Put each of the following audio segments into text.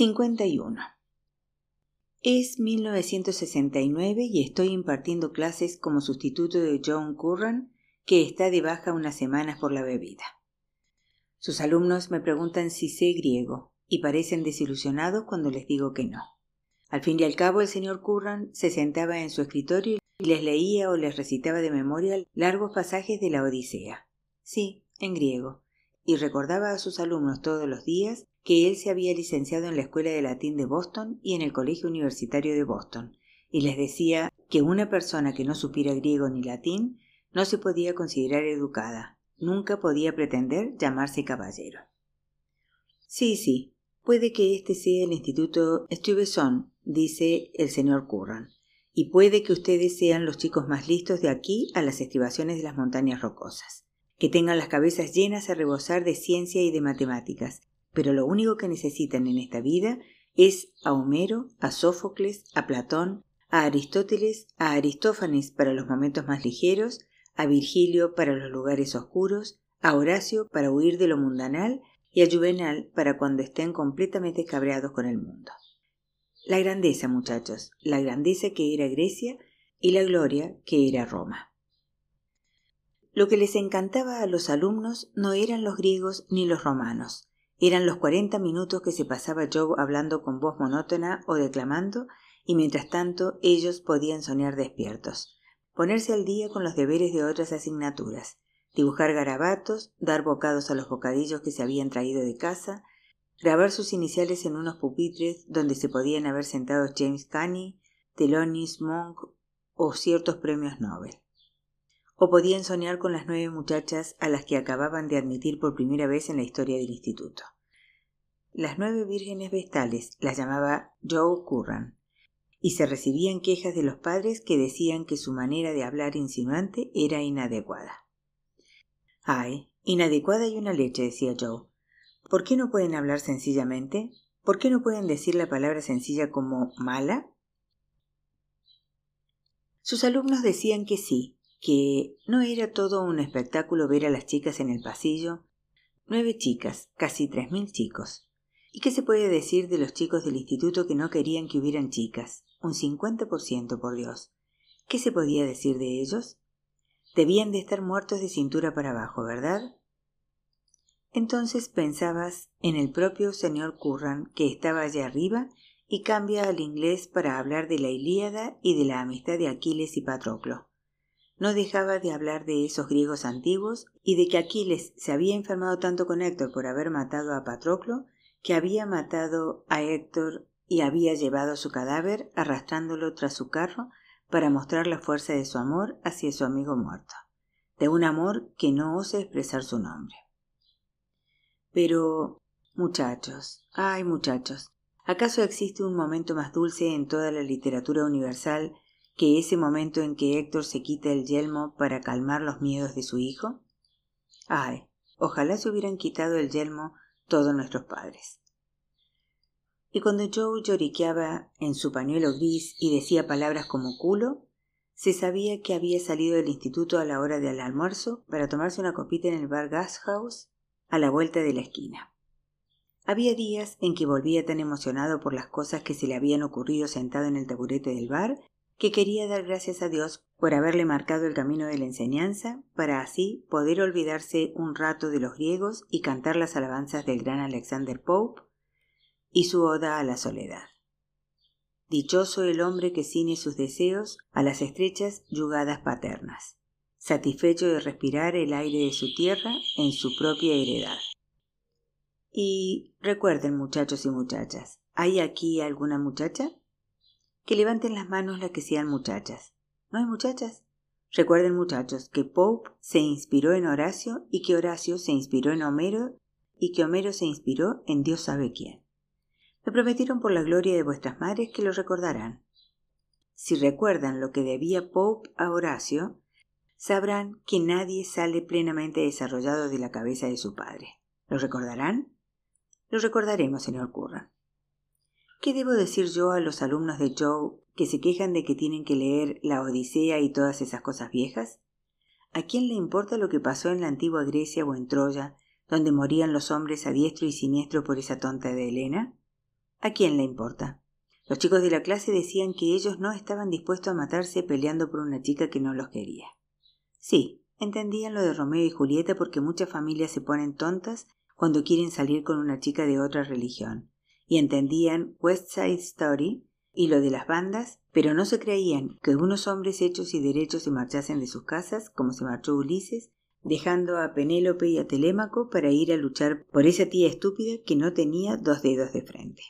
51. Es 1969 y estoy impartiendo clases como sustituto de John Curran, que está de baja unas semanas por la bebida. Sus alumnos me preguntan si sé griego y parecen desilusionados cuando les digo que no. Al fin y al cabo, el señor Curran se sentaba en su escritorio y les leía o les recitaba de memoria largos pasajes de la Odisea. Sí, en griego, y recordaba a sus alumnos todos los días que él se había licenciado en la Escuela de Latín de Boston y en el Colegio Universitario de Boston, y les decía que una persona que no supiera griego ni latín no se podía considerar educada, nunca podía pretender llamarse caballero. Sí, sí, puede que este sea el Instituto Stuyvesant, dice el señor Curran, y puede que ustedes sean los chicos más listos de aquí a las estribaciones de las montañas rocosas, que tengan las cabezas llenas a rebosar de ciencia y de matemáticas, pero lo único que necesitan en esta vida es a Homero, a Sófocles, a Platón, a Aristóteles, a Aristófanes para los momentos más ligeros, a Virgilio para los lugares oscuros, a Horacio para huir de lo mundanal y a Juvenal para cuando estén completamente cabreados con el mundo. La grandeza, muchachos, la grandeza que era Grecia y la gloria que era Roma. Lo que les encantaba a los alumnos no eran los griegos ni los romanos, eran los cuarenta minutos que se pasaba Joe hablando con voz monótona o declamando, y mientras tanto ellos podían soñar despiertos, ponerse al día con los deberes de otras asignaturas, dibujar garabatos, dar bocados a los bocadillos que se habían traído de casa, grabar sus iniciales en unos pupitres donde se podían haber sentado James Canny, Thelonious Monk o ciertos premios Nobel. O podían soñar con las nueve muchachas a las que acababan de admitir por primera vez en la historia del instituto. Las nueve vírgenes vestales las llamaba Joe Curran, y se recibían quejas de los padres que decían que su manera de hablar insinuante era inadecuada. Ay, inadecuada y una leche, decía Joe. ¿Por qué no pueden hablar sencillamente? ¿Por qué no pueden decir la palabra sencilla como mala? Sus alumnos decían que sí, que no era todo un espectáculo ver a las chicas en el pasillo. Nueve chicas, casi tres mil chicos. ¿Y qué se puede decir de los chicos del instituto que no querían que hubieran chicas? Un cincuenta por ciento, por Dios. ¿Qué se podía decir de ellos? Debían de estar muertos de cintura para abajo, ¿verdad? Entonces pensabas en el propio señor Curran, que estaba allá arriba, y cambia al inglés para hablar de la Ilíada y de la amistad de Aquiles y Patroclo no dejaba de hablar de esos griegos antiguos y de que Aquiles se había enfermado tanto con Héctor por haber matado a Patroclo que había matado a Héctor y había llevado su cadáver arrastrándolo tras su carro para mostrar la fuerza de su amor hacia su amigo muerto, de un amor que no osa expresar su nombre. Pero, muchachos, ay muchachos, ¿acaso existe un momento más dulce en toda la literatura universal que ese momento en que Héctor se quita el yelmo para calmar los miedos de su hijo? Ay, ojalá se hubieran quitado el yelmo todos nuestros padres. Y cuando Joe lloriqueaba en su pañuelo gris y decía palabras como culo, se sabía que había salido del instituto a la hora del almuerzo para tomarse una copita en el bar Gas a la vuelta de la esquina. Había días en que volvía tan emocionado por las cosas que se le habían ocurrido sentado en el taburete del bar que quería dar gracias a Dios por haberle marcado el camino de la enseñanza, para así poder olvidarse un rato de los griegos y cantar las alabanzas del gran Alexander Pope y su oda a la soledad. Dichoso el hombre que ciñe sus deseos a las estrechas yugadas paternas, satisfecho de respirar el aire de su tierra en su propia heredad. Y recuerden, muchachos y muchachas, ¿hay aquí alguna muchacha? Que levanten las manos las que sean muchachas. ¿No hay muchachas? Recuerden, muchachos, que Pope se inspiró en Horacio y que Horacio se inspiró en Homero y que Homero se inspiró en Dios sabe quién. Me prometieron por la gloria de vuestras madres que lo recordarán. Si recuerdan lo que debía Pope a Horacio, sabrán que nadie sale plenamente desarrollado de la cabeza de su padre. ¿Lo recordarán? Lo recordaremos, señor Curran. ¿Qué debo decir yo a los alumnos de Joe que se quejan de que tienen que leer la Odisea y todas esas cosas viejas? ¿A quién le importa lo que pasó en la antigua Grecia o en Troya, donde morían los hombres a diestro y siniestro por esa tonta de Helena? ¿A quién le importa? Los chicos de la clase decían que ellos no estaban dispuestos a matarse peleando por una chica que no los quería. Sí, entendían lo de Romeo y Julieta porque muchas familias se ponen tontas cuando quieren salir con una chica de otra religión, y entendían West Side Story y lo de las bandas, pero no se creían que unos hombres hechos y derechos se marchasen de sus casas, como se marchó Ulises, dejando a Penélope y a Telémaco para ir a luchar por esa tía estúpida que no tenía dos dedos de frente.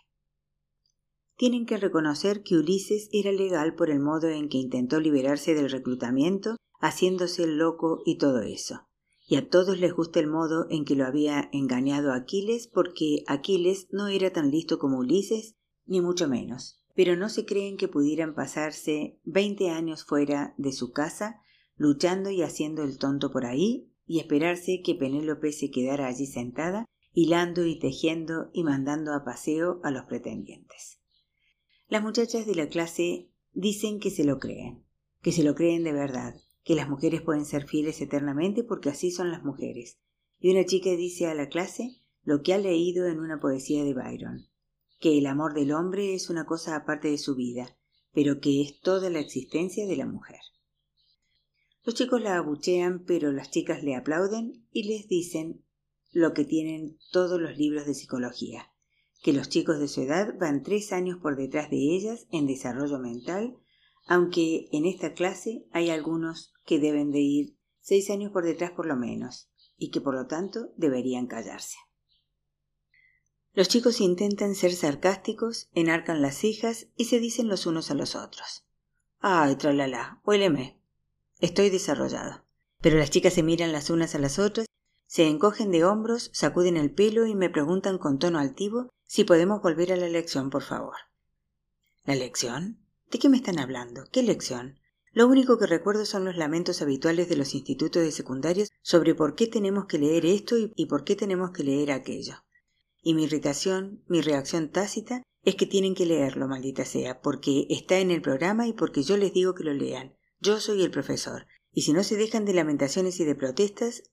Tienen que reconocer que Ulises era legal por el modo en que intentó liberarse del reclutamiento, haciéndose el loco y todo eso. Y a todos les gusta el modo en que lo había engañado Aquiles, porque Aquiles no era tan listo como Ulises, ni mucho menos pero no se creen que pudieran pasarse veinte años fuera de su casa, luchando y haciendo el tonto por ahí, y esperarse que Penélope se quedara allí sentada, hilando y tejiendo y mandando a paseo a los pretendientes. Las muchachas de la clase dicen que se lo creen, que se lo creen de verdad, que las mujeres pueden ser fieles eternamente porque así son las mujeres. Y una chica dice a la clase lo que ha leído en una poesía de Byron que el amor del hombre es una cosa aparte de su vida, pero que es toda la existencia de la mujer. Los chicos la abuchean, pero las chicas le aplauden y les dicen lo que tienen todos los libros de psicología, que los chicos de su edad van tres años por detrás de ellas en desarrollo mental, aunque en esta clase hay algunos que deben de ir seis años por detrás por lo menos, y que por lo tanto deberían callarse. Los chicos intentan ser sarcásticos, enarcan las cejas y se dicen los unos a los otros. Ay, tralala, huéleme. Estoy desarrollado. Pero las chicas se miran las unas a las otras, se encogen de hombros, sacuden el pelo y me preguntan con tono altivo si podemos volver a la lección, por favor. ¿La lección? ¿De qué me están hablando? ¿Qué lección? Lo único que recuerdo son los lamentos habituales de los institutos de secundarios sobre por qué tenemos que leer esto y por qué tenemos que leer aquello. Y mi irritación, mi reacción tácita, es que tienen que leerlo, maldita sea, porque está en el programa y porque yo les digo que lo lean. Yo soy el profesor. Y si no se dejan de lamentaciones y de protestas,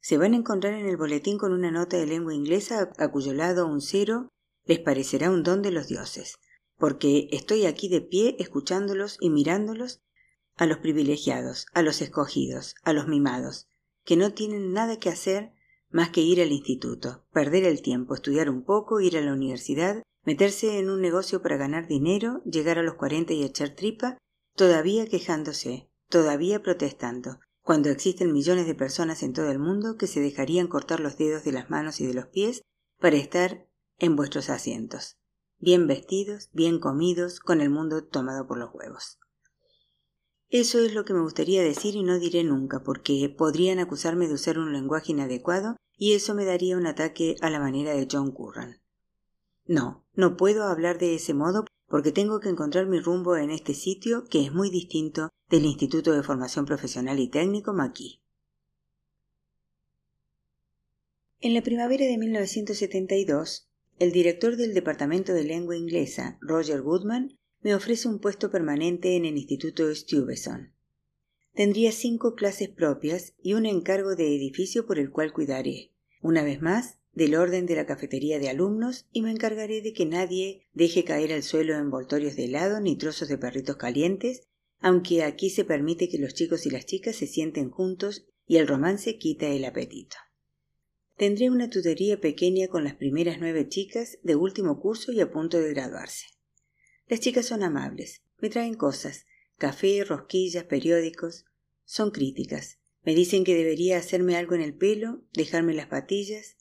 se van a encontrar en el boletín con una nota de lengua inglesa a cuyo lado un cero les parecerá un don de los dioses, porque estoy aquí de pie escuchándolos y mirándolos a los privilegiados, a los escogidos, a los mimados, que no tienen nada que hacer más que ir al instituto, perder el tiempo, estudiar un poco, ir a la universidad, meterse en un negocio para ganar dinero, llegar a los cuarenta y echar tripa, todavía quejándose, todavía protestando, cuando existen millones de personas en todo el mundo que se dejarían cortar los dedos de las manos y de los pies para estar en vuestros asientos, bien vestidos, bien comidos, con el mundo tomado por los huevos. Eso es lo que me gustaría decir y no diré nunca, porque podrían acusarme de usar un lenguaje inadecuado y eso me daría un ataque a la manera de John Curran. No, no puedo hablar de ese modo porque tengo que encontrar mi rumbo en este sitio que es muy distinto del Instituto de Formación Profesional y Técnico Maquis. En la primavera de 1972, el director del Departamento de Lengua Inglesa, Roger Goodman, me ofrece un puesto permanente en el Instituto Stuyvesant. Tendría cinco clases propias y un encargo de edificio por el cual cuidaré, una vez más, del orden de la cafetería de alumnos y me encargaré de que nadie deje caer al suelo envoltorios de helado ni trozos de perritos calientes, aunque aquí se permite que los chicos y las chicas se sienten juntos y el romance quita el apetito. Tendré una tutoría pequeña con las primeras nueve chicas de último curso y a punto de graduarse. Las chicas son amables, me traen cosas, café, rosquillas, periódicos. Son críticas. Me dicen que debería hacerme algo en el pelo, dejarme las patillas.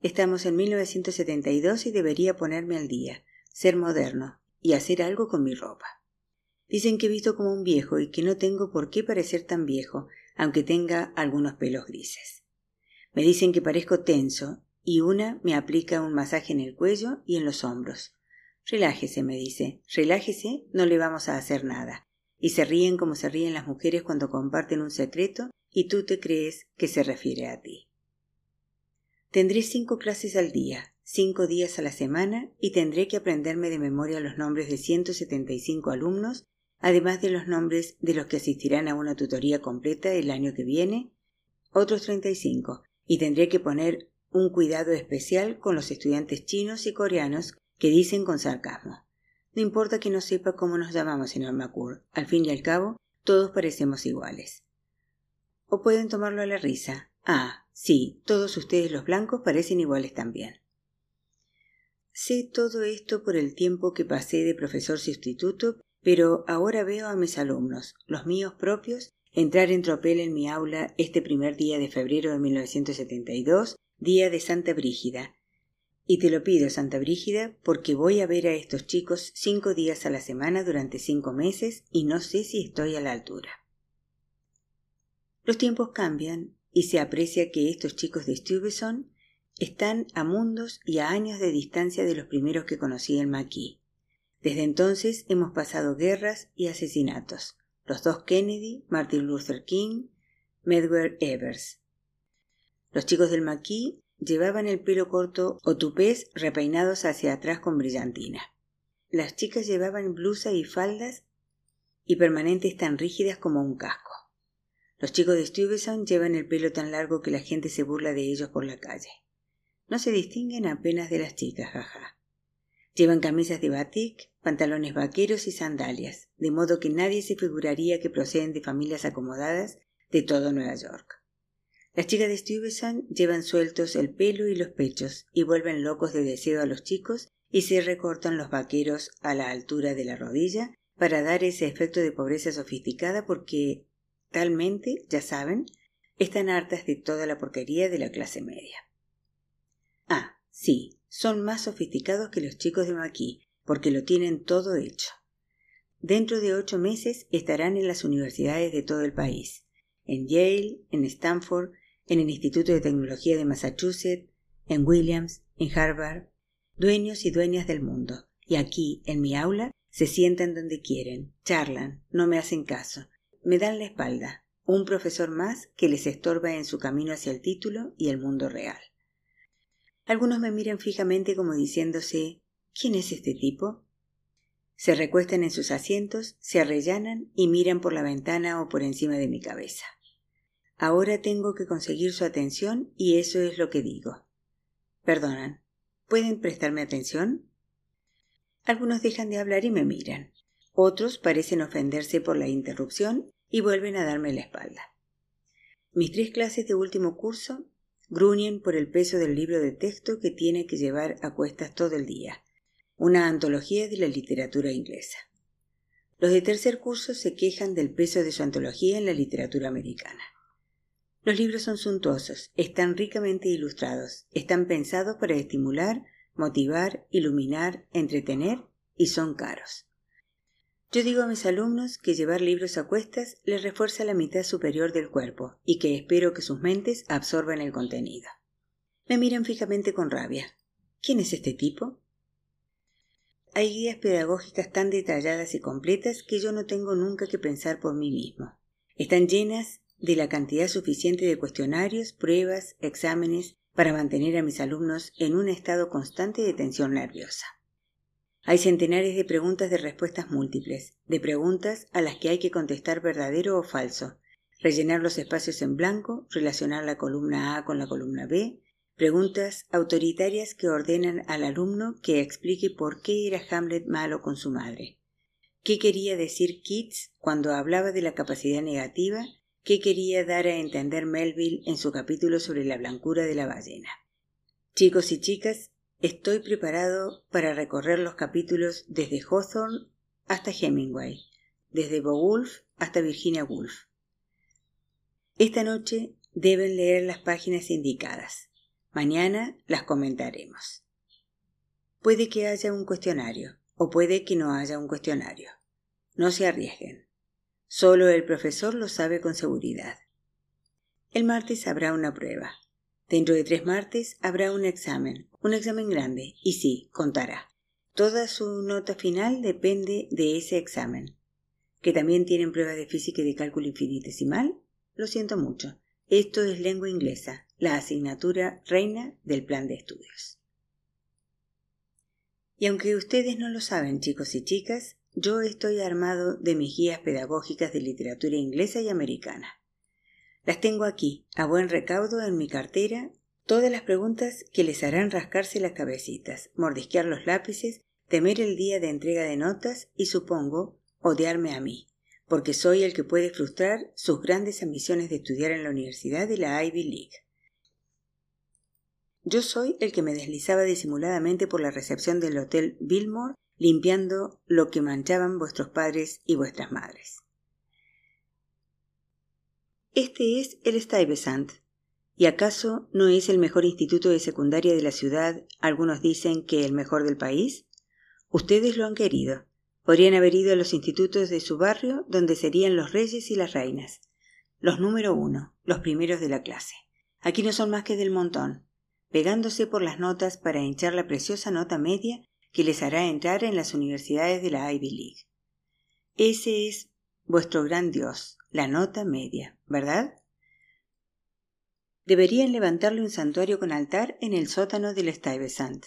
Estamos en 1972 y debería ponerme al día, ser moderno y hacer algo con mi ropa. Dicen que he visto como un viejo y que no tengo por qué parecer tan viejo, aunque tenga algunos pelos grises. Me dicen que parezco tenso y una me aplica un masaje en el cuello y en los hombros. Relájese, me dice, relájese, no le vamos a hacer nada. Y se ríen como se ríen las mujeres cuando comparten un secreto y tú te crees que se refiere a ti. Tendré cinco clases al día, cinco días a la semana y tendré que aprenderme de memoria los nombres de 175 alumnos, además de los nombres de los que asistirán a una tutoría completa el año que viene, otros 35, y tendré que poner un cuidado especial con los estudiantes chinos y coreanos que dicen con sarcasmo. No importa que no sepa cómo nos llamamos, señor McCourt. Al fin y al cabo, todos parecemos iguales. O pueden tomarlo a la risa. Ah, sí, todos ustedes los blancos parecen iguales también. Sé todo esto por el tiempo que pasé de profesor sustituto, pero ahora veo a mis alumnos, los míos propios, entrar en tropel en mi aula este primer día de febrero de 1972, día de Santa Brígida. Y te lo pido, Santa Brígida, porque voy a ver a estos chicos cinco días a la semana durante cinco meses y no sé si estoy a la altura. Los tiempos cambian y se aprecia que estos chicos de Stuyvesant están a mundos y a años de distancia de los primeros que conocí en Maquis. Desde entonces hemos pasado guerras y asesinatos. Los dos Kennedy, Martin Luther King, Medgar Evers. Los chicos del Maquis llevaban el pelo corto o tupés repeinados hacia atrás con brillantina. Las chicas llevaban blusa y faldas y permanentes tan rígidas como un casco. Los chicos de Stuyvesant llevan el pelo tan largo que la gente se burla de ellos por la calle. No se distinguen apenas de las chicas, jaja. Llevan camisas de batik, pantalones vaqueros y sandalias, de modo que nadie se figuraría que proceden de familias acomodadas de todo Nueva York. Las chicas de Stuyvesant llevan sueltos el pelo y los pechos y vuelven locos de deseo a los chicos y se recortan los vaqueros a la altura de la rodilla para dar ese efecto de pobreza sofisticada porque talmente, ya saben, están hartas de toda la porquería de la clase media. Ah, sí, son más sofisticados que los chicos de Maquis, porque lo tienen todo hecho. Dentro de ocho meses estarán en las universidades de todo el país, en Yale, en Stanford, en el Instituto de Tecnología de Massachusetts, en Williams, en Harvard, dueños y dueñas del mundo. Y aquí, en mi aula, se sientan donde quieren, charlan, no me hacen caso, me dan la espalda, un profesor más que les estorba en su camino hacia el título y el mundo real. Algunos me miran fijamente como diciéndose ¿Quién es este tipo? Se recuestan en sus asientos, se arrellanan y miran por la ventana o por encima de mi cabeza. Ahora tengo que conseguir su atención y eso es lo que digo. Perdonan, ¿pueden prestarme atención? Algunos dejan de hablar y me miran. Otros parecen ofenderse por la interrupción y vuelven a darme la espalda. Mis tres clases de último curso gruñen por el peso del libro de texto que tiene que llevar a cuestas todo el día, una antología de la literatura inglesa. Los de tercer curso se quejan del peso de su antología en la literatura americana. Los libros son suntuosos, están ricamente ilustrados, están pensados para estimular, motivar, iluminar, entretener y son caros. Yo digo a mis alumnos que llevar libros a cuestas les refuerza la mitad superior del cuerpo y que espero que sus mentes absorban el contenido. Me miran fijamente con rabia. ¿Quién es este tipo? Hay guías pedagógicas tan detalladas y completas que yo no tengo nunca que pensar por mí mismo. Están llenas de la cantidad suficiente de cuestionarios, pruebas, exámenes para mantener a mis alumnos en un estado constante de tensión nerviosa. Hay centenares de preguntas de respuestas múltiples, de preguntas a las que hay que contestar verdadero o falso, rellenar los espacios en blanco, relacionar la columna A con la columna B, preguntas autoritarias que ordenan al alumno que explique por qué era Hamlet malo con su madre. ¿Qué quería decir Keats cuando hablaba de la capacidad negativa? ¿Qué quería dar a entender Melville en su capítulo sobre la blancura de la ballena? Chicos y chicas, Estoy preparado para recorrer los capítulos desde Hawthorne hasta Hemingway, desde Beowulf hasta Virginia Woolf. Esta noche deben leer las páginas indicadas. Mañana las comentaremos. Puede que haya un cuestionario o puede que no haya un cuestionario. No se arriesguen. Solo el profesor lo sabe con seguridad. El martes habrá una prueba. Dentro de tres martes habrá un examen, un examen grande, y sí, contará. Toda su nota final depende de ese examen. ¿Que también tienen pruebas de física y de cálculo infinitesimal? Lo siento mucho. Esto es lengua inglesa, la asignatura reina del plan de estudios. Y aunque ustedes no lo saben, chicos y chicas, yo estoy armado de mis guías pedagógicas de literatura inglesa y americana. Las tengo aquí, a buen recaudo, en mi cartera, Todas las preguntas que les harán rascarse las cabecitas, mordisquear los lápices, temer el día de entrega de notas y, supongo, odiarme a mí, porque soy el que puede frustrar sus grandes ambiciones de estudiar en la universidad de la Ivy League. Yo soy el que me deslizaba disimuladamente por la recepción del Hotel Billmore limpiando lo que manchaban vuestros padres y vuestras madres. Este es el Stuyvesant. ¿Y acaso no es el mejor instituto de secundaria de la ciudad? Algunos dicen que el mejor del país. Ustedes lo han querido. Podrían haber ido a los institutos de su barrio, donde serían los reyes y las reinas. Los número uno, los primeros de la clase. Aquí no son más que del montón, pegándose por las notas para hinchar la preciosa nota media que les hará entrar en las universidades de la Ivy League. Ese es vuestro gran Dios, la nota media, ¿verdad? Deberían levantarle un santuario con altar en el sótano del Stuyvesant.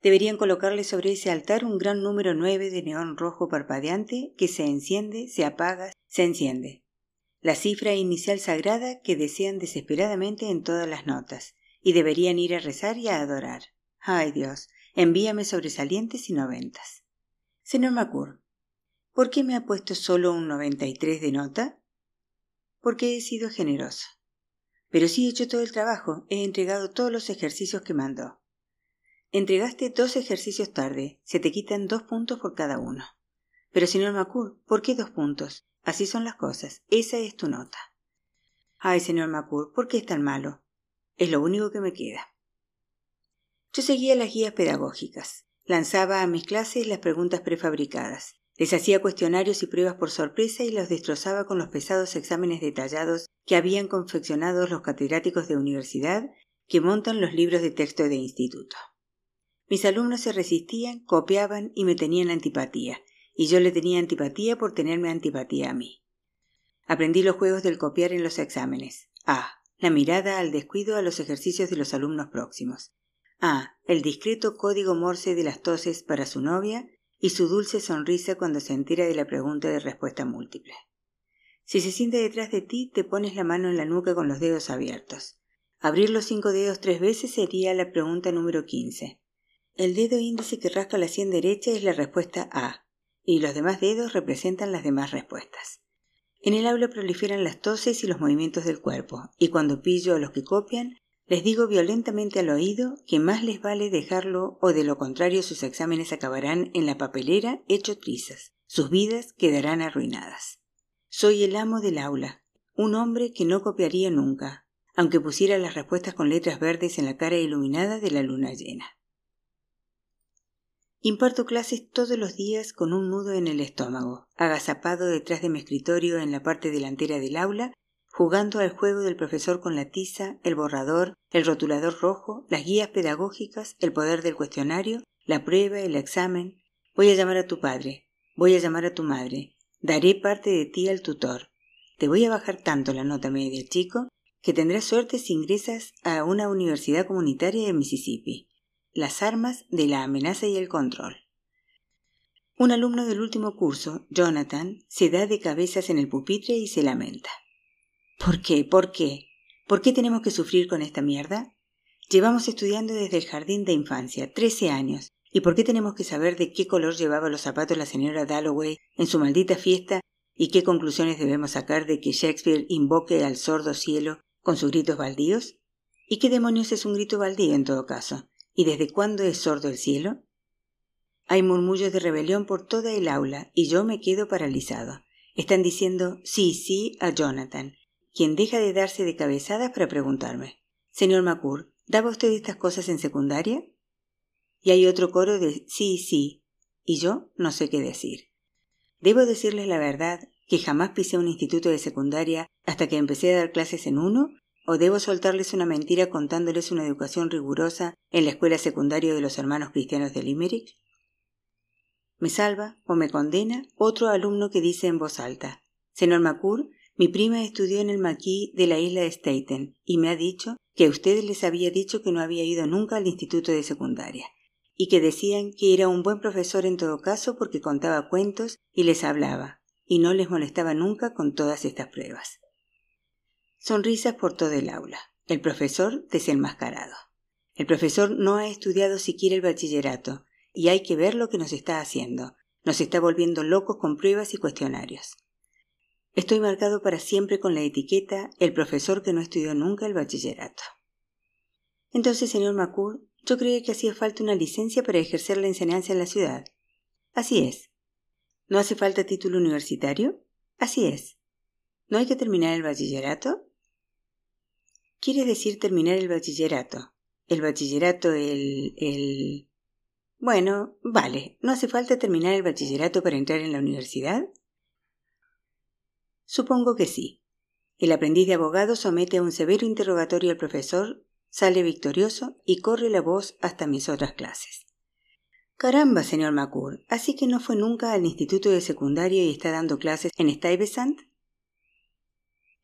Deberían colocarle sobre ese altar un gran número nueve de neón rojo parpadeante que se enciende, se apaga, se enciende. La cifra inicial sagrada que desean desesperadamente en todas las notas, y deberían ir a rezar y a adorar. Ay Dios, envíame sobresalientes y noventas. Señor Macur, ¿por qué me ha puesto solo un noventa y tres de nota? Porque he sido generosa. Pero sí he hecho todo el trabajo, he entregado todos los ejercicios que mandó. Entregaste dos ejercicios tarde, se te quitan dos puntos por cada uno. Pero señor Macur, ¿por qué dos puntos? Así son las cosas, esa es tu nota. Ay, señor Macur, ¿por qué es tan malo? Es lo único que me queda. Yo seguía las guías pedagógicas. Lanzaba a mis clases las preguntas prefabricadas. Les hacía cuestionarios y pruebas por sorpresa y los destrozaba con los pesados exámenes detallados que habían confeccionado los catedráticos de universidad que montan los libros de texto de instituto. Mis alumnos se resistían, copiaban y me tenían antipatía, y yo le tenía antipatía por tenerme antipatía a mí. Aprendí los juegos del copiar en los exámenes. A. La mirada al descuido a los ejercicios de los alumnos próximos. A. El discreto código morse de las toses para su novia y su dulce sonrisa cuando se entera de la pregunta de respuesta múltiple. Si se siente detrás de ti, te pones la mano en la nuca con los dedos abiertos. Abrir los cinco dedos tres veces sería la pregunta número quince. El dedo índice que rasca la sien derecha es la respuesta A, y los demás dedos representan las demás respuestas. En el aula proliferan las toses y los movimientos del cuerpo, y cuando pillo a los que copian, les digo violentamente al oído que más les vale dejarlo o de lo contrario sus exámenes acabarán en la papelera hecho trizas, sus vidas quedarán arruinadas. Soy el amo del aula, un hombre que no copiaría nunca, aunque pusiera las respuestas con letras verdes en la cara iluminada de la luna llena. Imparto clases todos los días con un nudo en el estómago, agazapado detrás de mi escritorio en la parte delantera del aula jugando al juego del profesor con la tiza, el borrador, el rotulador rojo, las guías pedagógicas, el poder del cuestionario, la prueba, el examen. Voy a llamar a tu padre, voy a llamar a tu madre, daré parte de ti al tutor. Te voy a bajar tanto la nota media, chico, que tendrás suerte si ingresas a una universidad comunitaria de Mississippi. Las armas de la amenaza y el control. Un alumno del último curso, Jonathan, se da de cabezas en el pupitre y se lamenta. ¿Por qué? ¿Por qué? ¿Por qué tenemos que sufrir con esta mierda? Llevamos estudiando desde el jardín de infancia, trece años. ¿Y por qué tenemos que saber de qué color llevaba los zapatos la señora Dalloway en su maldita fiesta y qué conclusiones debemos sacar de que Shakespeare invoque al sordo cielo con sus gritos baldíos? ¿Y qué demonios es un grito baldío en todo caso? ¿Y desde cuándo es sordo el cielo? Hay murmullos de rebelión por toda el aula y yo me quedo paralizado. Están diciendo sí, sí a Jonathan quien deja de darse de cabezadas para preguntarme Señor Macur, ¿daba usted estas cosas en secundaria? Y hay otro coro de sí, sí, y yo no sé qué decir. Debo decirles la verdad, que jamás pisé un instituto de secundaria hasta que empecé a dar clases en uno, o debo soltarles una mentira contándoles una educación rigurosa en la escuela secundaria de los hermanos cristianos de Limerick? Me salva o me condena otro alumno que dice en voz alta Señor Macur, mi prima estudió en el maquis de la isla de Staten y me ha dicho que a ustedes les había dicho que no había ido nunca al instituto de secundaria y que decían que era un buen profesor en todo caso porque contaba cuentos y les hablaba y no les molestaba nunca con todas estas pruebas. Sonrisas por todo el aula. El profesor desenmascarado. El profesor no ha estudiado siquiera el bachillerato, y hay que ver lo que nos está haciendo. Nos está volviendo locos con pruebas y cuestionarios. Estoy marcado para siempre con la etiqueta el profesor que no estudió nunca el bachillerato. Entonces, señor Macur, yo creía que hacía falta una licencia para ejercer la enseñanza en la ciudad. Así es. ¿No hace falta título universitario? Así es. ¿No hay que terminar el bachillerato? Quiere decir terminar el bachillerato. El bachillerato, el... el... Bueno, vale. ¿No hace falta terminar el bachillerato para entrar en la universidad? Supongo que sí. El aprendiz de abogado somete a un severo interrogatorio al profesor, sale victorioso y corre la voz hasta mis otras clases. Caramba, señor Macur, ¿así que no fue nunca al instituto de secundaria y está dando clases en Stuyvesant?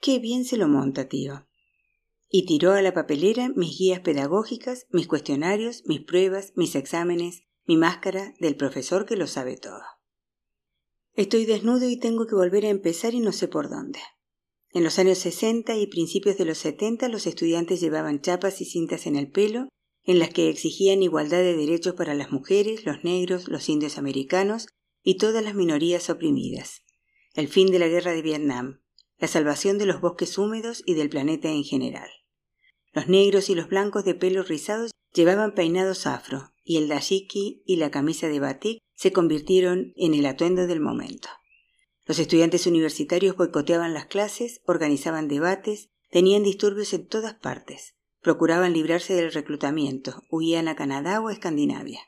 Qué bien se lo monta, tío. Y tiró a la papelera mis guías pedagógicas, mis cuestionarios, mis pruebas, mis exámenes, mi máscara del profesor que lo sabe todo. Estoy desnudo y tengo que volver a empezar y no sé por dónde. En los años 60 y principios de los 70 los estudiantes llevaban chapas y cintas en el pelo en las que exigían igualdad de derechos para las mujeres, los negros, los indios americanos y todas las minorías oprimidas, el fin de la guerra de Vietnam, la salvación de los bosques húmedos y del planeta en general. Los negros y los blancos de pelos rizados llevaban peinados afro, y el dashiki y la camisa de batik se convirtieron en el atuendo del momento. Los estudiantes universitarios boicoteaban las clases, organizaban debates, tenían disturbios en todas partes, procuraban librarse del reclutamiento, huían a Canadá o a Escandinavia.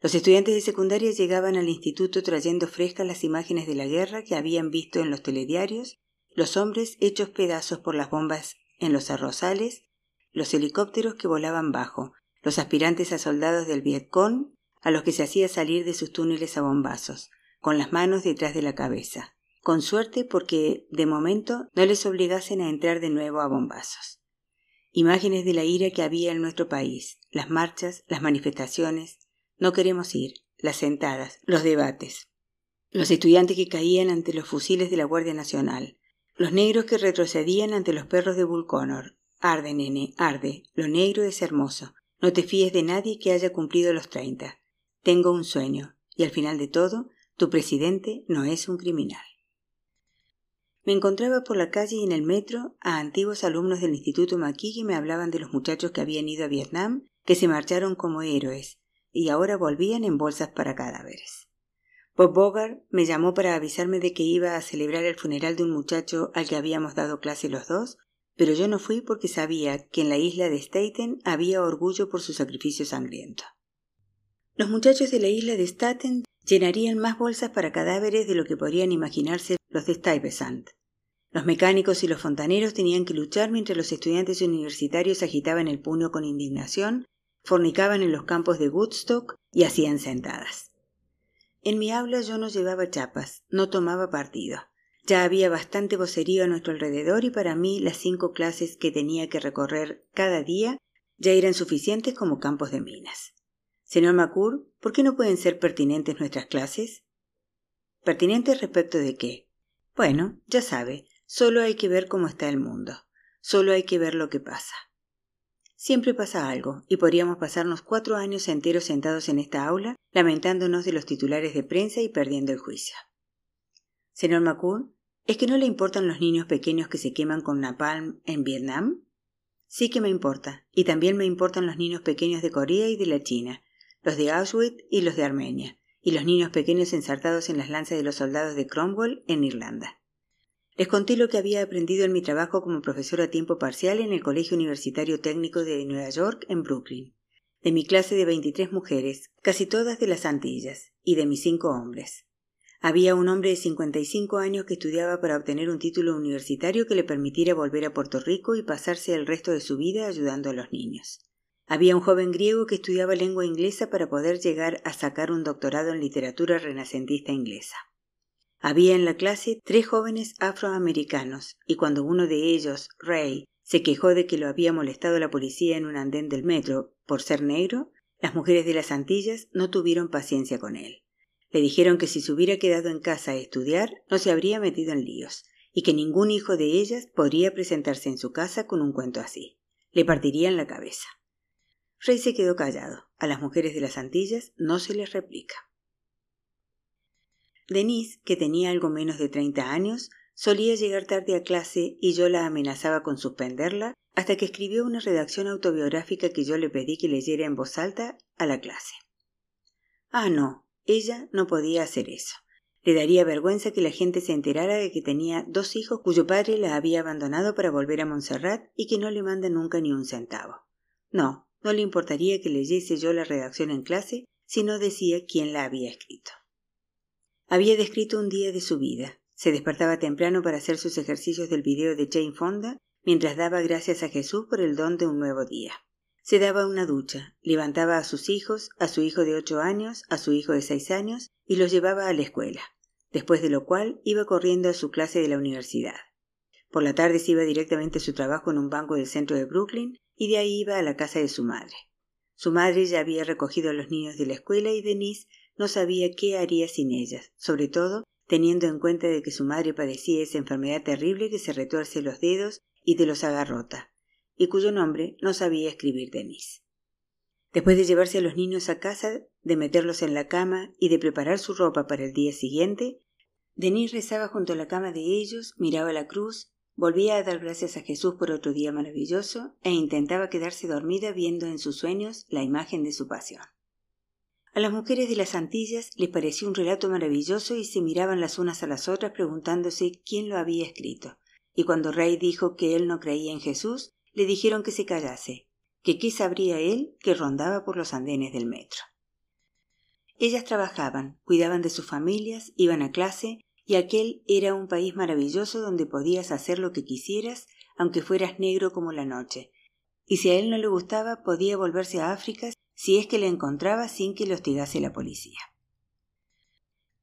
Los estudiantes de secundaria llegaban al instituto trayendo frescas las imágenes de la guerra que habían visto en los telediarios, los hombres hechos pedazos por las bombas en los arrozales, los helicópteros que volaban bajo, los aspirantes a soldados del Vietcong, a los que se hacía salir de sus túneles a bombazos, con las manos detrás de la cabeza, con suerte porque, de momento, no les obligasen a entrar de nuevo a bombazos. Imágenes de la ira que había en nuestro país, las marchas, las manifestaciones, no queremos ir, las sentadas, los debates, los estudiantes que caían ante los fusiles de la Guardia Nacional, los negros que retrocedían ante los perros de Vulconor. Arde, nene, arde, lo negro es hermoso. No te fíes de nadie que haya cumplido los treinta. Tengo un sueño, y al final de todo, tu presidente no es un criminal. Me encontraba por la calle y en el metro a antiguos alumnos del Instituto Maquis que me hablaban de los muchachos que habían ido a Vietnam, que se marcharon como héroes, y ahora volvían en bolsas para cadáveres. Bob Bogart me llamó para avisarme de que iba a celebrar el funeral de un muchacho al que habíamos dado clase los dos, pero yo no fui porque sabía que en la isla de Staten había orgullo por su sacrificio sangriento. Los muchachos de la isla de Staten llenarían más bolsas para cadáveres de lo que podrían imaginarse los de Stuyvesant. Los mecánicos y los fontaneros tenían que luchar mientras los estudiantes universitarios agitaban el puño con indignación, fornicaban en los campos de Woodstock y hacían sentadas. En mi aula yo no llevaba chapas, no tomaba partido. Ya había bastante vocerío a nuestro alrededor y para mí las cinco clases que tenía que recorrer cada día ya eran suficientes como campos de minas. Señor Macur, ¿por qué no pueden ser pertinentes nuestras clases? ¿Pertinentes respecto de qué? Bueno, ya sabe, solo hay que ver cómo está el mundo. Solo hay que ver lo que pasa. Siempre pasa algo, y podríamos pasarnos cuatro años enteros sentados en esta aula, lamentándonos de los titulares de prensa y perdiendo el juicio. Señor Macur, ¿es que no le importan los niños pequeños que se queman con napalm en Vietnam? Sí que me importa, y también me importan los niños pequeños de Corea y de la China, los de Auschwitz y los de Armenia, y los niños pequeños ensartados en las lanzas de los soldados de Cromwell en Irlanda. Les conté lo que había aprendido en mi trabajo como profesor a tiempo parcial en el Colegio Universitario Técnico de Nueva York en Brooklyn, de mi clase de veintitrés mujeres, casi todas de las Antillas, y de mis cinco hombres. Había un hombre de cincuenta y cinco años que estudiaba para obtener un título universitario que le permitiera volver a Puerto Rico y pasarse el resto de su vida ayudando a los niños. Había un joven griego que estudiaba lengua inglesa para poder llegar a sacar un doctorado en literatura renacentista inglesa. Había en la clase tres jóvenes afroamericanos, y cuando uno de ellos, Ray, se quejó de que lo había molestado la policía en un andén del metro por ser negro, las mujeres de las Antillas no tuvieron paciencia con él. Le dijeron que si se hubiera quedado en casa a estudiar, no se habría metido en líos, y que ningún hijo de ellas podría presentarse en su casa con un cuento así. Le partirían la cabeza. Rey se quedó callado. A las mujeres de las Antillas no se les replica. Denise, que tenía algo menos de treinta años, solía llegar tarde a clase y yo la amenazaba con suspenderla hasta que escribió una redacción autobiográfica que yo le pedí que leyera en voz alta a la clase. Ah, no, ella no podía hacer eso. Le daría vergüenza que la gente se enterara de que tenía dos hijos cuyo padre la había abandonado para volver a Montserrat y que no le manda nunca ni un centavo. No, no le importaría que leyese yo la redacción en clase si no decía quién la había escrito. Había descrito un día de su vida. Se despertaba temprano para hacer sus ejercicios del video de Jane Fonda mientras daba gracias a Jesús por el don de un nuevo día. Se daba una ducha, levantaba a sus hijos, a su hijo de ocho años, a su hijo de seis años, y los llevaba a la escuela, después de lo cual iba corriendo a su clase de la universidad. Por la tarde se iba directamente a su trabajo en un banco del centro de Brooklyn y de ahí iba a la casa de su madre. Su madre ya había recogido a los niños de la escuela y Denise no sabía qué haría sin ellas, sobre todo teniendo en cuenta de que su madre padecía esa enfermedad terrible que se retuerce los dedos y de los agarrota, y cuyo nombre no sabía escribir Denise. Después de llevarse a los niños a casa, de meterlos en la cama y de preparar su ropa para el día siguiente, Denise rezaba junto a la cama de ellos, miraba la cruz, volvía a dar gracias a Jesús por otro día maravilloso e intentaba quedarse dormida viendo en sus sueños la imagen de su pasión. A las mujeres de las Antillas les pareció un relato maravilloso y se miraban las unas a las otras preguntándose quién lo había escrito. Y cuando Rey dijo que él no creía en Jesús, le dijeron que se callase, que qué sabría él que rondaba por los andenes del metro. Ellas trabajaban, cuidaban de sus familias, iban a clase, y aquel era un país maravilloso donde podías hacer lo que quisieras, aunque fueras negro como la noche. Y si a él no le gustaba, podía volverse a África si es que le encontraba sin que le hostigase la policía.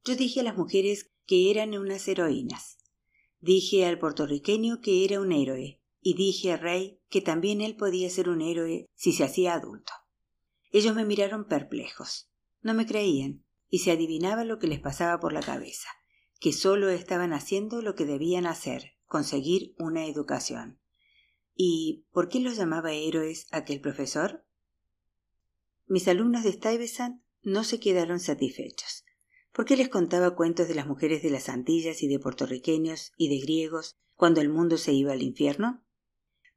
Yo dije a las mujeres que eran unas heroínas. Dije al puertorriqueño que era un héroe, y dije a Rey que también él podía ser un héroe si se hacía adulto. Ellos me miraron perplejos. No me creían, y se adivinaba lo que les pasaba por la cabeza, que solo estaban haciendo lo que debían hacer, conseguir una educación. ¿Y por qué los llamaba héroes aquel profesor? Mis alumnos de Stuyvesant no se quedaron satisfechos. ¿Por qué les contaba cuentos de las mujeres de las Antillas y de puertorriqueños y de griegos cuando el mundo se iba al infierno?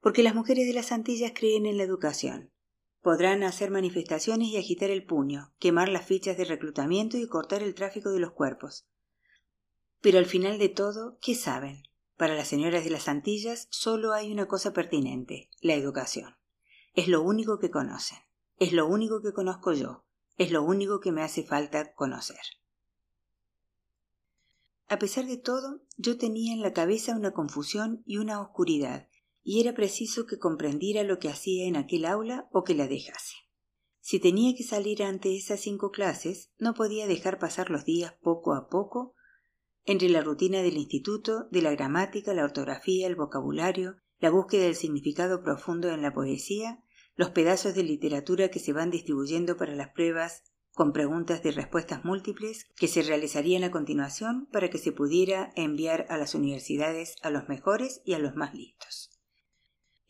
Porque las mujeres de las Antillas creen en la educación. Podrán hacer manifestaciones y agitar el puño, quemar las fichas de reclutamiento y cortar el tráfico de los cuerpos. Pero al final de todo, ¿qué saben? Para las señoras de las Antillas solo hay una cosa pertinente, la educación. Es lo único que conocen, es lo único que conozco yo, es lo único que me hace falta conocer. A pesar de todo, yo tenía en la cabeza una confusión y una oscuridad y era preciso que comprendiera lo que hacía en aquel aula o que la dejase. Si tenía que salir ante esas cinco clases, no podía dejar pasar los días poco a poco entre la rutina del instituto, de la gramática, la ortografía, el vocabulario, la búsqueda del significado profundo en la poesía, los pedazos de literatura que se van distribuyendo para las pruebas con preguntas de respuestas múltiples que se realizarían a continuación para que se pudiera enviar a las universidades a los mejores y a los más listos.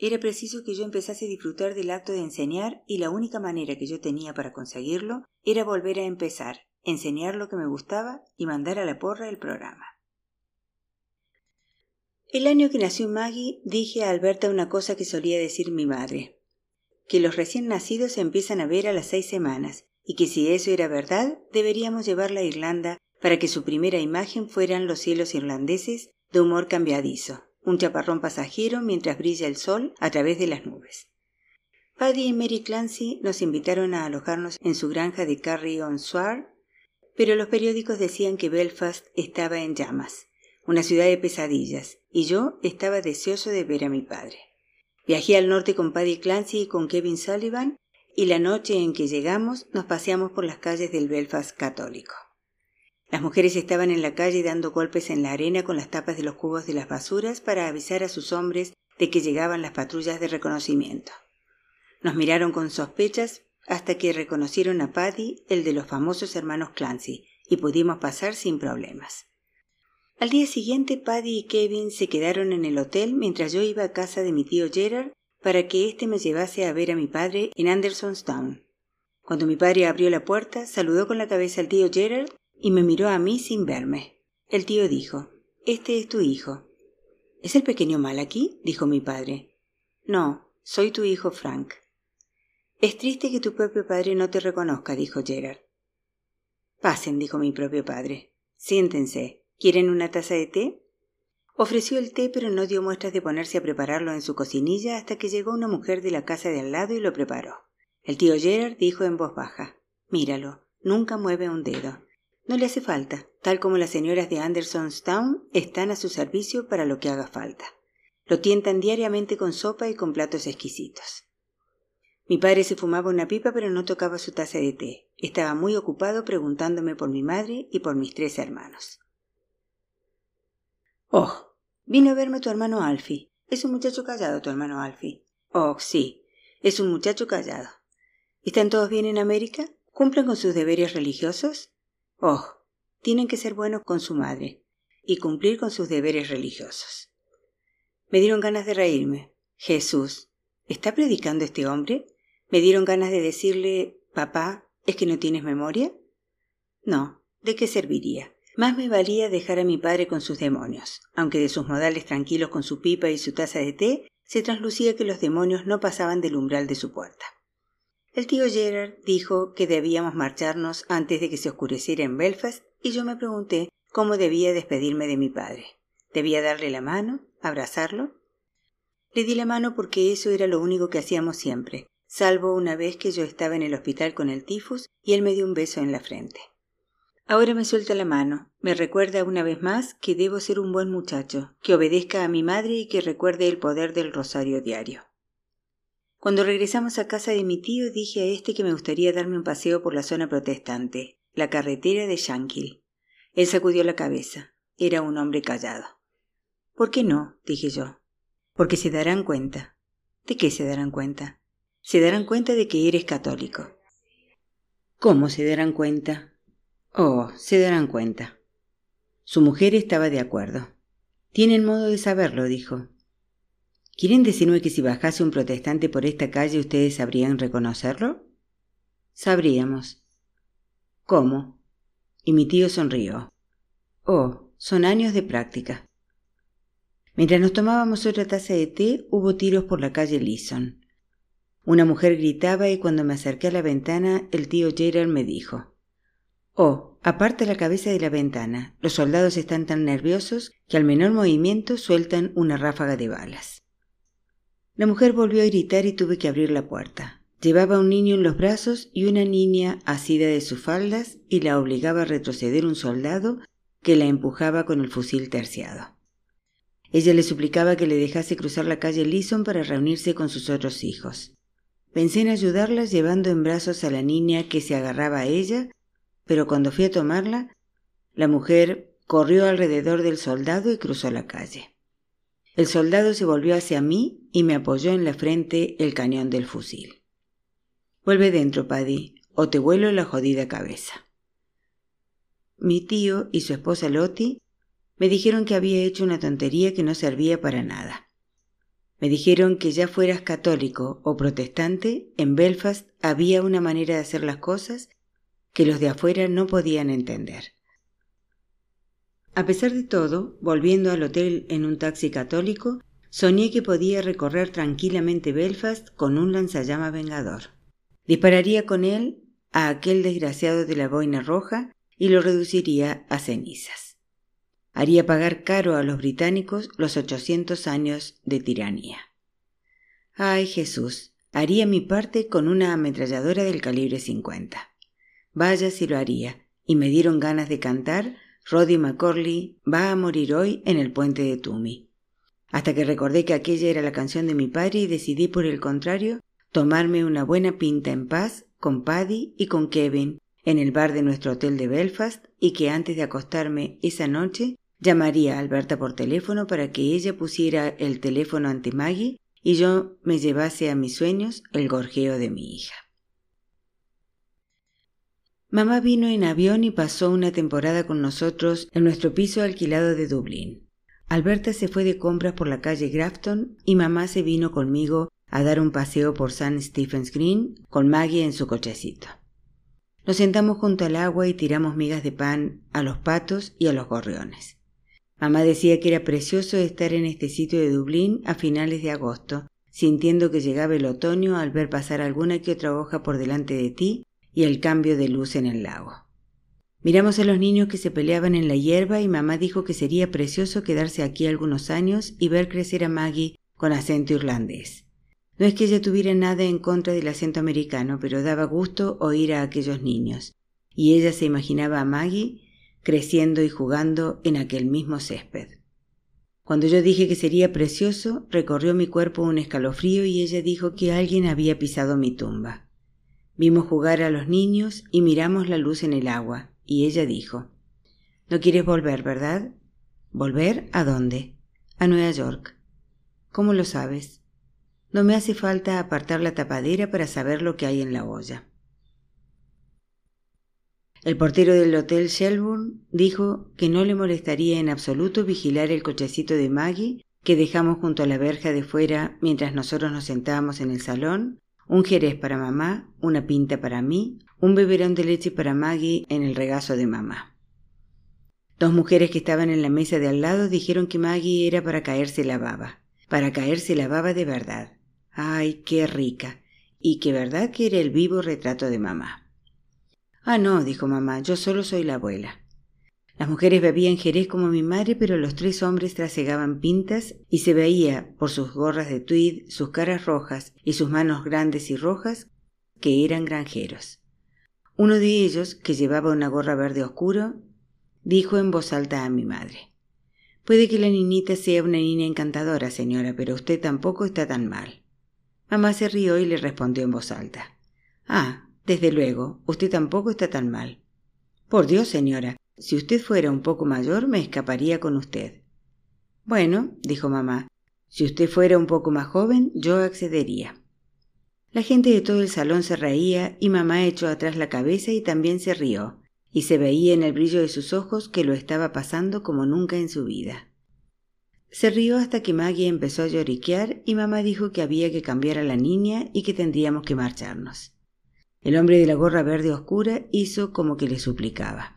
Era preciso que yo empezase a disfrutar del acto de enseñar y la única manera que yo tenía para conseguirlo era volver a empezar, enseñar lo que me gustaba y mandar a la porra el programa. El año que nació Maggie dije a Alberta una cosa que solía decir mi madre, que los recién nacidos se empiezan a ver a las seis semanas y que si eso era verdad deberíamos llevarla a Irlanda para que su primera imagen fueran los cielos irlandeses de humor cambiadizo un chaparrón pasajero mientras brilla el sol a través de las nubes. Paddy y Mary Clancy nos invitaron a alojarnos en su granja de Carry on Swar, pero los periódicos decían que Belfast estaba en llamas, una ciudad de pesadillas, y yo estaba deseoso de ver a mi padre. Viajé al norte con Paddy Clancy y con Kevin Sullivan, y la noche en que llegamos nos paseamos por las calles del Belfast católico. Las mujeres estaban en la calle dando golpes en la arena con las tapas de los cubos de las basuras para avisar a sus hombres de que llegaban las patrullas de reconocimiento. Nos miraron con sospechas hasta que reconocieron a Paddy, el de los famosos hermanos Clancy, y pudimos pasar sin problemas. Al día siguiente, Paddy y Kevin se quedaron en el hotel mientras yo iba a casa de mi tío Gerard para que éste me llevase a ver a mi padre en Andersonstown. Cuando mi padre abrió la puerta, saludó con la cabeza al tío Gerald y me miró a mí sin verme. El tío dijo Este es tu hijo. ¿Es el pequeño mal aquí? dijo mi padre. No, soy tu hijo Frank. Es triste que tu propio padre no te reconozca, dijo Gerard. Pasen, dijo mi propio padre. Siéntense. ¿Quieren una taza de té? Ofreció el té, pero no dio muestras de ponerse a prepararlo en su cocinilla hasta que llegó una mujer de la casa de al lado y lo preparó. El tío Gerard dijo en voz baja Míralo, nunca mueve un dedo. No le hace falta, tal como las señoras de Andersonstown están a su servicio para lo que haga falta. Lo tientan diariamente con sopa y con platos exquisitos. Mi padre se fumaba una pipa pero no tocaba su taza de té. Estaba muy ocupado preguntándome por mi madre y por mis tres hermanos. Oh, vino a verme tu hermano Alfie. Es un muchacho callado tu hermano Alfie. Oh, sí, es un muchacho callado. ¿Están todos bien en América? ¿Cumplen con sus deberes religiosos? Oh, tienen que ser buenos con su madre y cumplir con sus deberes religiosos. Me dieron ganas de reírme. Jesús, ¿está predicando este hombre? Me dieron ganas de decirle, papá, ¿es que no tienes memoria? No, ¿de qué serviría? Más me valía dejar a mi padre con sus demonios, aunque de sus modales tranquilos con su pipa y su taza de té se traslucía que los demonios no pasaban del umbral de su puerta. El tío Gerard dijo que debíamos marcharnos antes de que se oscureciera en Belfast y yo me pregunté cómo debía despedirme de mi padre. ¿Debía darle la mano? ¿Abrazarlo? Le di la mano porque eso era lo único que hacíamos siempre, salvo una vez que yo estaba en el hospital con el tifus y él me dio un beso en la frente. Ahora me suelta la mano, me recuerda una vez más que debo ser un buen muchacho, que obedezca a mi madre y que recuerde el poder del rosario diario. Cuando regresamos a casa de mi tío dije a este que me gustaría darme un paseo por la zona protestante, la carretera de Shankill. Él sacudió la cabeza. Era un hombre callado. ¿Por qué no? dije yo. Porque se darán cuenta. ¿De qué se darán cuenta? se darán cuenta de que eres católico. ¿Cómo se darán cuenta? Oh, se darán cuenta. Su mujer estaba de acuerdo. Tienen modo de saberlo, dijo. ¿Quieren decirme que si bajase un protestante por esta calle ustedes sabrían reconocerlo? Sabríamos. ¿Cómo? Y mi tío sonrió. Oh, son años de práctica. Mientras nos tomábamos otra taza de té, hubo tiros por la calle Leeson. Una mujer gritaba y cuando me acerqué a la ventana el tío Gerald me dijo Oh, aparta la cabeza de la ventana. Los soldados están tan nerviosos que al menor movimiento sueltan una ráfaga de balas. La mujer volvió a gritar y tuve que abrir la puerta. Llevaba un niño en los brazos y una niña asida de sus faldas y la obligaba a retroceder un soldado que la empujaba con el fusil terciado. Ella le suplicaba que le dejase cruzar la calle Lison para reunirse con sus otros hijos. Pensé en ayudarlas llevando en brazos a la niña que se agarraba a ella, pero cuando fui a tomarla, la mujer corrió alrededor del soldado y cruzó la calle. El soldado se volvió hacia mí y me apoyó en la frente el cañón del fusil. Vuelve dentro, Paddy, o te vuelo la jodida cabeza. Mi tío y su esposa Lottie me dijeron que había hecho una tontería que no servía para nada. Me dijeron que ya fueras católico o protestante, en Belfast había una manera de hacer las cosas que los de afuera no podían entender. A pesar de todo, volviendo al hotel en un taxi católico, soñé que podía recorrer tranquilamente Belfast con un lanzallama vengador. Dispararía con él a aquel desgraciado de la boina roja y lo reduciría a cenizas haría pagar caro a los británicos los ochocientos años de tiranía. Ay Jesús, haría mi parte con una ametralladora del calibre 50. Vaya si lo haría, y me dieron ganas de cantar Roddy McCorley va a morir hoy en el puente de Tumi. Hasta que recordé que aquella era la canción de mi padre y decidí por el contrario tomarme una buena pinta en paz con Paddy y con Kevin en el bar de nuestro hotel de Belfast y que antes de acostarme esa noche llamaría a Alberta por teléfono para que ella pusiera el teléfono ante Maggie y yo me llevase a mis sueños el gorjeo de mi hija. Mamá vino en avión y pasó una temporada con nosotros en nuestro piso alquilado de Dublín. Alberta se fue de compras por la calle Grafton y mamá se vino conmigo a dar un paseo por St. Stephen's Green con Maggie en su cochecito. Nos sentamos junto al agua y tiramos migas de pan a los patos y a los gorriones. Mamá decía que era precioso estar en este sitio de Dublín a finales de agosto, sintiendo que llegaba el otoño al ver pasar alguna que otra hoja por delante de ti y el cambio de luz en el lago. Miramos a los niños que se peleaban en la hierba y mamá dijo que sería precioso quedarse aquí algunos años y ver crecer a Maggie con acento irlandés. No es que ella tuviera nada en contra del acento americano, pero daba gusto oír a aquellos niños, y ella se imaginaba a Maggie creciendo y jugando en aquel mismo césped. Cuando yo dije que sería precioso, recorrió mi cuerpo un escalofrío y ella dijo que alguien había pisado mi tumba. Vimos jugar a los niños y miramos la luz en el agua, y ella dijo No quieres volver, ¿verdad? ¿Volver a dónde? A Nueva York. ¿Cómo lo sabes? No me hace falta apartar la tapadera para saber lo que hay en la olla. El portero del hotel Shelburne dijo que no le molestaría en absoluto vigilar el cochecito de Maggie que dejamos junto a la verja de fuera mientras nosotros nos sentábamos en el salón, un jerez para mamá, una pinta para mí, un beberón de leche para Maggie en el regazo de mamá. Dos mujeres que estaban en la mesa de al lado dijeron que Maggie era para caerse la baba, para caerse la baba de verdad. ¡Ay, qué rica! Y qué verdad que era el vivo retrato de mamá. Ah, no, dijo mamá, yo solo soy la abuela. Las mujeres bebían jerez como mi madre, pero los tres hombres trasegaban pintas y se veía, por sus gorras de tweed, sus caras rojas y sus manos grandes y rojas, que eran granjeros. Uno de ellos, que llevaba una gorra verde oscuro, dijo en voz alta a mi madre Puede que la niñita sea una niña encantadora, señora, pero usted tampoco está tan mal. Mamá se rió y le respondió en voz alta Ah, desde luego, usted tampoco está tan mal. Por Dios, señora, si usted fuera un poco mayor me escaparía con usted. Bueno, dijo mamá, si usted fuera un poco más joven, yo accedería. La gente de todo el salón se reía y mamá echó atrás la cabeza y también se rió, y se veía en el brillo de sus ojos que lo estaba pasando como nunca en su vida. Se rió hasta que Maggie empezó a lloriquear y mamá dijo que había que cambiar a la niña y que tendríamos que marcharnos. El hombre de la gorra verde oscura hizo como que le suplicaba.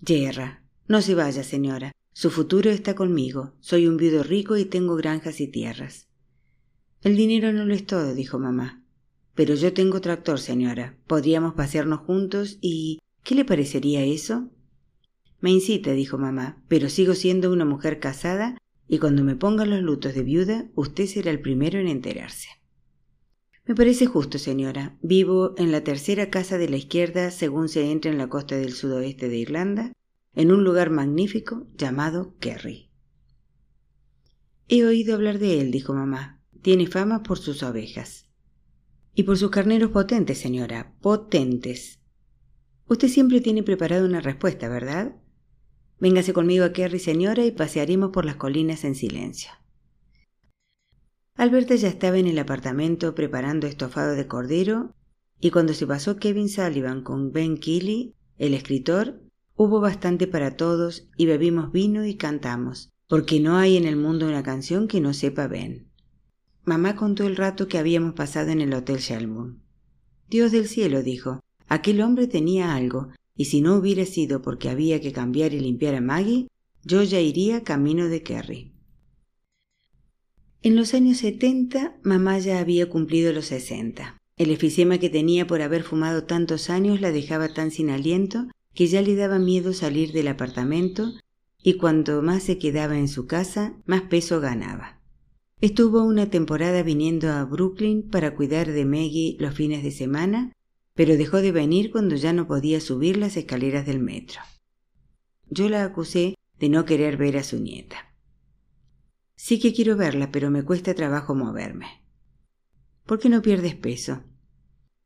Yerra, no se vaya, señora. Su futuro está conmigo. Soy un viudo rico y tengo granjas y tierras. El dinero no lo es todo, dijo mamá. Pero yo tengo tractor, señora. Podríamos pasearnos juntos y... ¿Qué le parecería eso? Me incita, dijo mamá, pero sigo siendo una mujer casada y cuando me pongan los lutos de viuda, usted será el primero en enterarse. Me parece justo, señora. Vivo en la tercera casa de la izquierda según se entra en la costa del sudoeste de Irlanda, en un lugar magnífico llamado Kerry. He oído hablar de él, dijo mamá, tiene fama por sus ovejas. Y por sus carneros potentes, señora, potentes. Usted siempre tiene preparada una respuesta, ¿verdad? Véngase conmigo a Kerry, señora, y pasearemos por las colinas en silencio. Alberta ya estaba en el apartamento preparando estofado de cordero, y cuando se pasó Kevin Sullivan con Ben Keeley, el escritor, hubo bastante para todos y bebimos vino y cantamos, porque no hay en el mundo una canción que no sepa Ben. Mamá contó el rato que habíamos pasado en el Hotel Shelburne. Dios del cielo, dijo, aquel hombre tenía algo, y si no hubiera sido porque había que cambiar y limpiar a Maggie, yo ya iría camino de Kerry. En los años setenta, mamá ya había cumplido los sesenta. El efisema que tenía por haber fumado tantos años la dejaba tan sin aliento que ya le daba miedo salir del apartamento y cuanto más se quedaba en su casa, más peso ganaba. Estuvo una temporada viniendo a Brooklyn para cuidar de Maggie los fines de semana, pero dejó de venir cuando ya no podía subir las escaleras del metro. Yo la acusé de no querer ver a su nieta. Sí que quiero verla, pero me cuesta trabajo moverme. ¿Por qué no pierdes peso?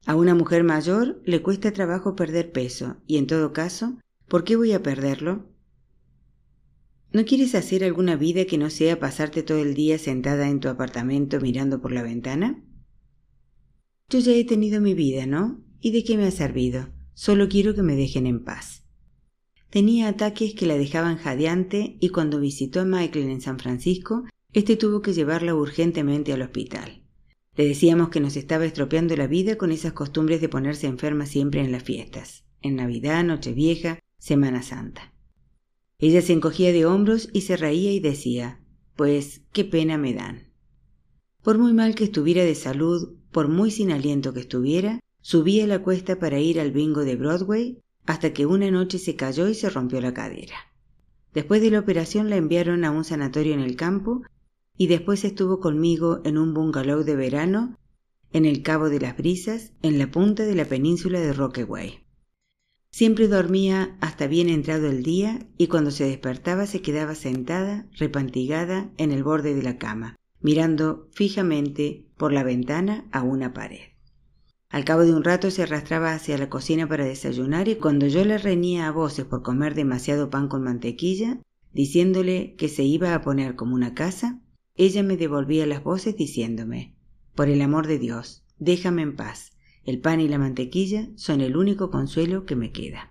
A una mujer mayor le cuesta trabajo perder peso, y en todo caso, ¿por qué voy a perderlo? ¿No quieres hacer alguna vida que no sea pasarte todo el día sentada en tu apartamento mirando por la ventana? Yo ya he tenido mi vida, ¿no? ¿Y de qué me ha servido? Solo quiero que me dejen en paz. Tenía ataques que la dejaban jadeante y cuando visitó a Michael en San Francisco, este tuvo que llevarla urgentemente al hospital. Le decíamos que nos estaba estropeando la vida con esas costumbres de ponerse enferma siempre en las fiestas, en Navidad, Nochevieja, Semana Santa. Ella se encogía de hombros y se reía y decía, pues qué pena me dan. Por muy mal que estuviera de salud, por muy sin aliento que estuviera, subía la cuesta para ir al bingo de Broadway hasta que una noche se cayó y se rompió la cadera. Después de la operación la enviaron a un sanatorio en el campo y después estuvo conmigo en un bungalow de verano en el Cabo de las Brisas, en la punta de la península de Rockaway. Siempre dormía hasta bien entrado el día y cuando se despertaba se quedaba sentada, repantigada, en el borde de la cama, mirando fijamente por la ventana a una pared. Al cabo de un rato se arrastraba hacia la cocina para desayunar y cuando yo le reñía a voces por comer demasiado pan con mantequilla, diciéndole que se iba a poner como una casa, ella me devolvía las voces diciéndome Por el amor de Dios, déjame en paz. El pan y la mantequilla son el único consuelo que me queda.